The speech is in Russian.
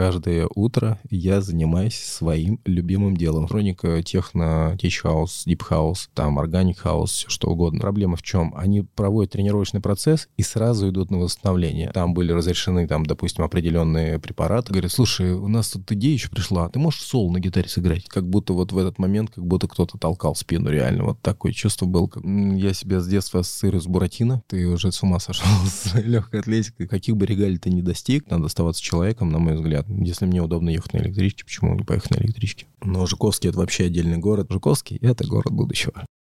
каждое утро я занимаюсь своим любимым делом. Электроника, техно, tech house, deep house, там, organic house, все что угодно. Проблема в чем? Они проводят тренировочный процесс и сразу идут на восстановление. Там были разрешены, там, допустим, определенные препараты. Говорят, слушай, у нас тут идея еще пришла, ты можешь соло на гитаре сыграть? Как будто вот в этот момент, как будто кто-то толкал спину реально. Вот такое чувство было. Я себя с детства ассоциирую с Буратино. Ты уже с ума сошел с легкой атлетикой. Каких бы регалий ты не достиг, надо оставаться человеком, на мой взгляд. Если мне удобно ехать на электричке, почему не поехать на электричке? Но Жуковский — это вообще отдельный город. Жуковский — это город будущего.